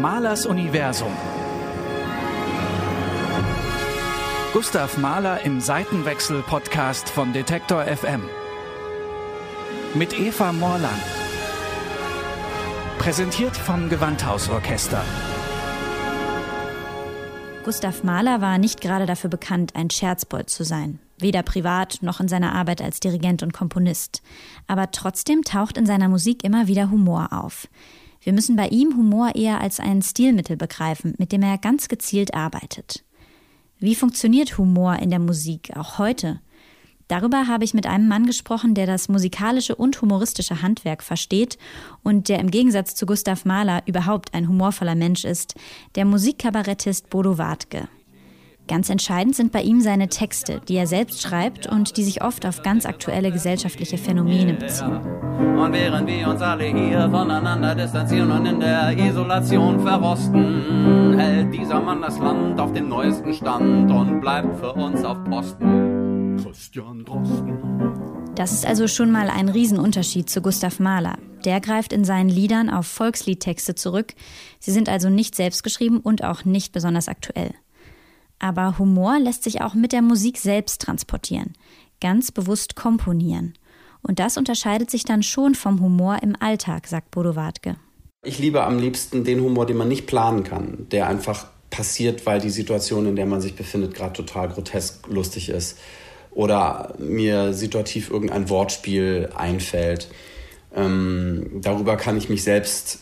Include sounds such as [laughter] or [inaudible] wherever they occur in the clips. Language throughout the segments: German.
Mahlers Universum. Gustav Mahler im Seitenwechsel-Podcast von Detektor FM. Mit Eva Morland. Präsentiert vom Gewandhausorchester. Gustav Mahler war nicht gerade dafür bekannt, ein Scherzbold zu sein. Weder privat noch in seiner Arbeit als Dirigent und Komponist. Aber trotzdem taucht in seiner Musik immer wieder Humor auf. Wir müssen bei ihm Humor eher als ein Stilmittel begreifen, mit dem er ganz gezielt arbeitet. Wie funktioniert Humor in der Musik, auch heute? Darüber habe ich mit einem Mann gesprochen, der das musikalische und humoristische Handwerk versteht und der im Gegensatz zu Gustav Mahler überhaupt ein humorvoller Mensch ist, der Musikkabarettist Bodo Wartke. Ganz entscheidend sind bei ihm seine Texte, die er selbst schreibt und die sich oft auf ganz aktuelle gesellschaftliche Phänomene beziehen. Und während wir uns alle hier voneinander distanzieren und in der Isolation verrosten, hält dieser Mann das Land auf dem neuesten Stand und bleibt für uns auf Posten. Christian Drosten. Das ist also schon mal ein Riesenunterschied zu Gustav Mahler. Der greift in seinen Liedern auf Volksliedtexte zurück. Sie sind also nicht selbstgeschrieben und auch nicht besonders aktuell. Aber Humor lässt sich auch mit der Musik selbst transportieren, ganz bewusst komponieren. Und das unterscheidet sich dann schon vom Humor im Alltag, sagt Bodo Wartke. Ich liebe am liebsten den Humor, den man nicht planen kann, der einfach passiert, weil die Situation, in der man sich befindet, gerade total grotesk lustig ist. Oder mir situativ irgendein Wortspiel einfällt. Ähm, darüber kann ich mich selbst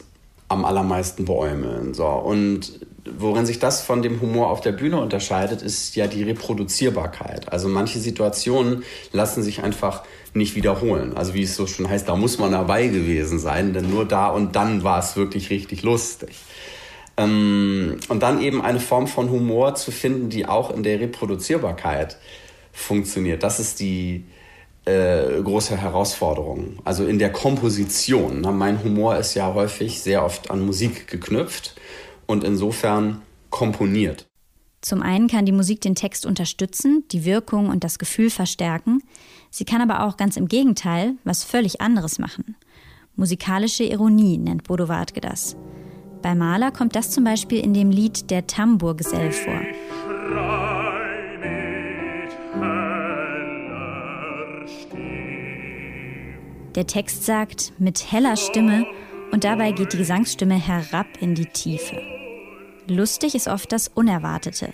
am allermeisten beäumeln. So. Und worin sich das von dem Humor auf der Bühne unterscheidet, ist ja die Reproduzierbarkeit. Also manche Situationen lassen sich einfach nicht wiederholen. Also wie es so schon heißt, da muss man dabei gewesen sein, denn nur da und dann war es wirklich richtig lustig. Ähm, und dann eben eine Form von Humor zu finden, die auch in der Reproduzierbarkeit funktioniert. Das ist die, äh, große Herausforderung. Also in der Komposition. Mein Humor ist ja häufig sehr oft an Musik geknüpft und insofern komponiert. Zum einen kann die Musik den Text unterstützen, die Wirkung und das Gefühl verstärken. Sie kann aber auch ganz im Gegenteil was völlig anderes machen. Musikalische Ironie nennt Bodo Wartke das. Bei Mahler kommt das zum Beispiel in dem Lied Der Tambourgesell vor. Der Text sagt mit heller Stimme und dabei geht die Gesangsstimme herab in die Tiefe. Lustig ist oft das Unerwartete.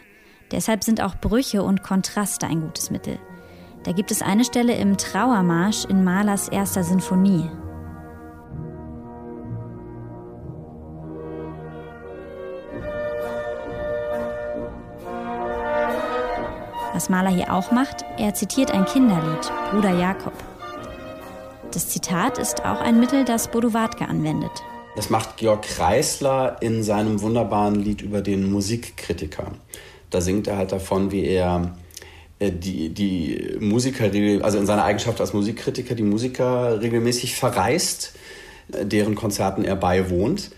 Deshalb sind auch Brüche und Kontraste ein gutes Mittel. Da gibt es eine Stelle im Trauermarsch in Mahlers erster Sinfonie. Was Mahler hier auch macht, er zitiert ein Kinderlied, Bruder Jakob. Das Zitat ist auch ein Mittel, das Bodo Wartke anwendet. Das macht Georg Kreisler in seinem wunderbaren Lied über den Musikkritiker. Da singt er halt davon, wie er äh, die, die Musiker, also in seiner Eigenschaft als Musikkritiker, die Musiker regelmäßig verreist, äh, deren Konzerten er beiwohnt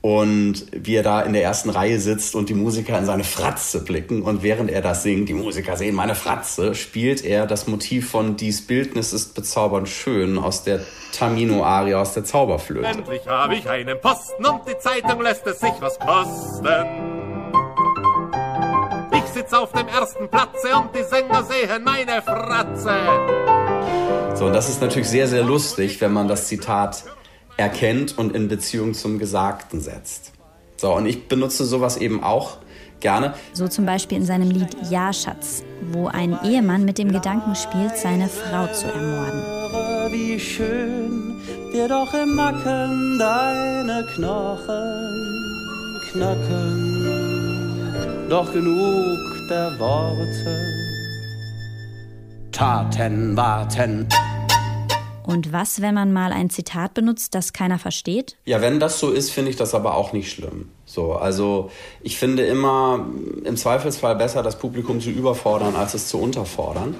und wie er da in der ersten Reihe sitzt und die Musiker in seine Fratze blicken und während er das singt, die Musiker sehen meine Fratze, spielt er das Motiv von Dies Bildnis ist bezaubernd schön aus der Tamino-Arie aus der Zauberflöte. Endlich habe ich einen Posten und die Zeitung lässt es sich was kosten. Ich sitze auf dem ersten Platze und die Sänger sehen meine Fratze. So, und das ist natürlich sehr, sehr lustig, wenn man das Zitat erkennt und in Beziehung zum Gesagten setzt. So, und ich benutze sowas eben auch gerne. So zum Beispiel in seinem Lied Ja, Schatz, wo ein Ehemann mit dem Gedanken spielt, seine Frau zu ermorden. Wie schön dir doch im Nacken deine Knochen knacken. Doch genug der Worte. Taten warten. Und was, wenn man mal ein Zitat benutzt, das keiner versteht? Ja, wenn das so ist, finde ich das aber auch nicht schlimm. So, also ich finde immer im Zweifelsfall besser, das Publikum zu überfordern, als es zu unterfordern.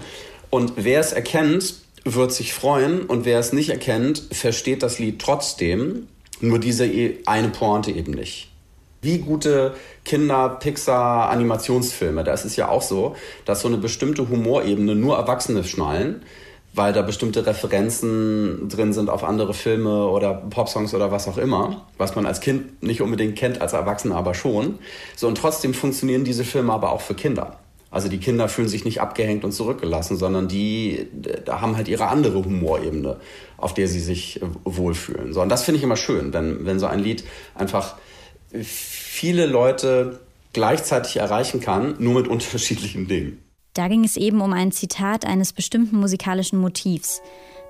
Und wer es erkennt, wird sich freuen und wer es nicht erkennt, versteht das Lied trotzdem, nur diese e, eine Pointe eben nicht. Wie gute Kinder-Pixar-Animationsfilme, da ist es ja auch so, dass so eine bestimmte Humorebene nur Erwachsene schnallen weil da bestimmte Referenzen drin sind auf andere Filme oder Popsongs oder was auch immer, was man als Kind nicht unbedingt kennt, als Erwachsener aber schon. So und trotzdem funktionieren diese Filme aber auch für Kinder. Also die Kinder fühlen sich nicht abgehängt und zurückgelassen, sondern die haben halt ihre andere Humorebene, auf der sie sich wohlfühlen. So und das finde ich immer schön, denn wenn so ein Lied einfach viele Leute gleichzeitig erreichen kann, nur mit [laughs] unterschiedlichen Dingen. Da ging es eben um ein Zitat eines bestimmten musikalischen Motivs.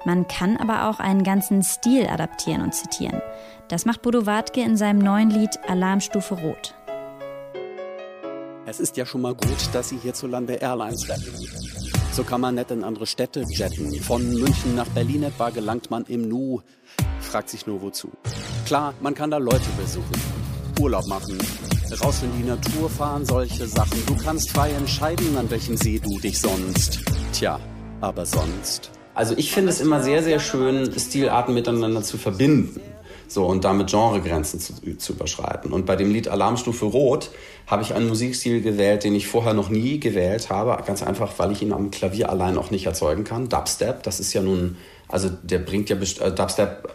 Man kann aber auch einen ganzen Stil adaptieren und zitieren. Das macht Bodo Wartke in seinem neuen Lied Alarmstufe Rot. Es ist ja schon mal gut, dass Sie hierzulande Airlines retten. So kann man nicht in andere Städte jetten. Von München nach Berlin etwa gelangt man im Nu. Fragt sich nur wozu. Klar, man kann da Leute besuchen, Urlaub machen, Raus in die Natur fahren, solche Sachen. Du kannst frei entscheiden, an welchem See du dich sonst. Tja, aber sonst. Also ich finde es immer sehr, sehr schön, Stilarten miteinander zu verbinden. So, und damit Genregrenzen zu, zu überschreiten. Und bei dem Lied Alarmstufe Rot habe ich einen Musikstil gewählt, den ich vorher noch nie gewählt habe. Ganz einfach, weil ich ihn am Klavier allein auch nicht erzeugen kann. Dubstep, das ist ja nun, also der bringt ja, äh, Dubstep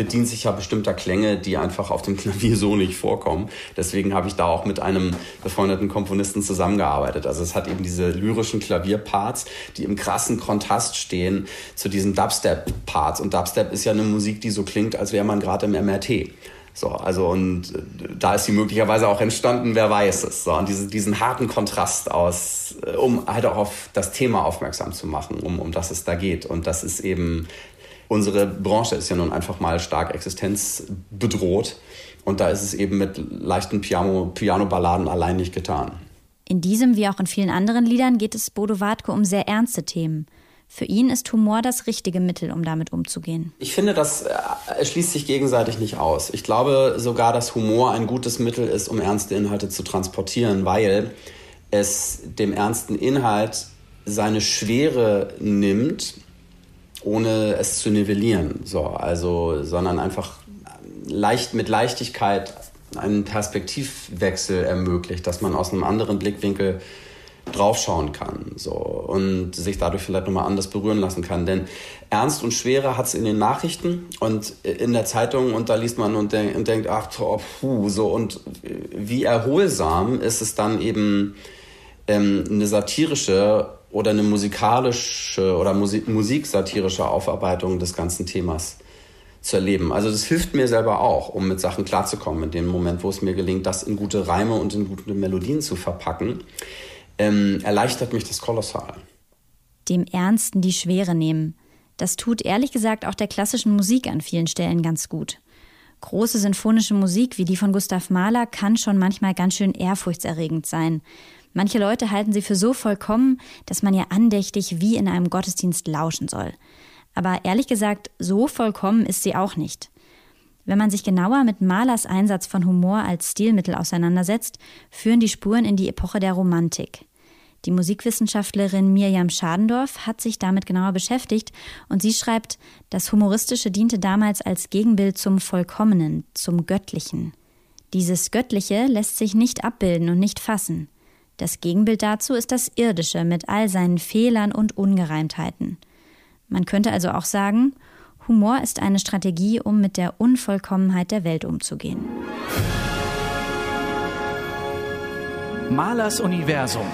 bedient sich ja bestimmter Klänge, die einfach auf dem Klavier so nicht vorkommen. Deswegen habe ich da auch mit einem befreundeten Komponisten zusammengearbeitet. Also es hat eben diese lyrischen Klavierparts, die im krassen Kontrast stehen zu diesen Dubstep-Parts. Und Dubstep ist ja eine Musik, die so klingt, als wäre man gerade im MRT. So, also und äh, da ist sie möglicherweise auch entstanden, wer weiß es. So, und diese, diesen harten Kontrast aus, äh, um halt auch auf das Thema aufmerksam zu machen, um, um das es da geht. Und das ist eben unsere Branche ist ja nun einfach mal stark existenzbedroht. Und da ist es eben mit leichten Piano, Piano-Balladen allein nicht getan. In diesem wie auch in vielen anderen Liedern geht es Bodo Wartke um sehr ernste Themen. Für ihn ist Humor das richtige Mittel, um damit umzugehen. Ich finde, das äh, schließt sich gegenseitig nicht aus. Ich glaube sogar, dass Humor ein gutes Mittel ist, um ernste Inhalte zu transportieren, weil es dem ernsten Inhalt seine Schwere nimmt ohne es zu nivellieren, so, also, sondern einfach leicht mit Leichtigkeit einen Perspektivwechsel ermöglicht, dass man aus einem anderen Blickwinkel draufschauen kann so und sich dadurch vielleicht nochmal anders berühren lassen kann. Denn Ernst und Schwere hat es in den Nachrichten und in der Zeitung und da liest man und, denk, und denkt, ach, oh, puh, so und wie erholsam ist es dann eben ähm, eine satirische oder eine musikalische oder Musik, musiksatirische Aufarbeitung des ganzen Themas zu erleben. Also das hilft mir selber auch, um mit Sachen klarzukommen. In dem Moment, wo es mir gelingt, das in gute Reime und in gute Melodien zu verpacken, ähm, erleichtert mich das kolossal. Dem Ernsten die Schwere nehmen. Das tut ehrlich gesagt auch der klassischen Musik an vielen Stellen ganz gut. Große sinfonische Musik wie die von Gustav Mahler kann schon manchmal ganz schön ehrfurchtserregend sein. Manche Leute halten sie für so vollkommen, dass man ja andächtig wie in einem Gottesdienst lauschen soll. Aber ehrlich gesagt, so vollkommen ist sie auch nicht. Wenn man sich genauer mit Malers Einsatz von Humor als Stilmittel auseinandersetzt, führen die Spuren in die Epoche der Romantik. Die Musikwissenschaftlerin Mirjam Schadendorf hat sich damit genauer beschäftigt und sie schreibt, das Humoristische diente damals als Gegenbild zum Vollkommenen, zum Göttlichen. Dieses Göttliche lässt sich nicht abbilden und nicht fassen. Das Gegenbild dazu ist das Irdische mit all seinen Fehlern und Ungereimtheiten. Man könnte also auch sagen, Humor ist eine Strategie, um mit der Unvollkommenheit der Welt umzugehen. Malers Universum.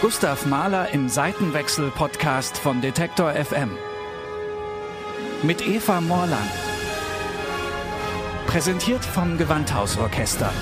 Gustav Mahler im Seitenwechsel-Podcast von Detektor FM. Mit Eva Morland. Präsentiert vom Gewandhausorchester.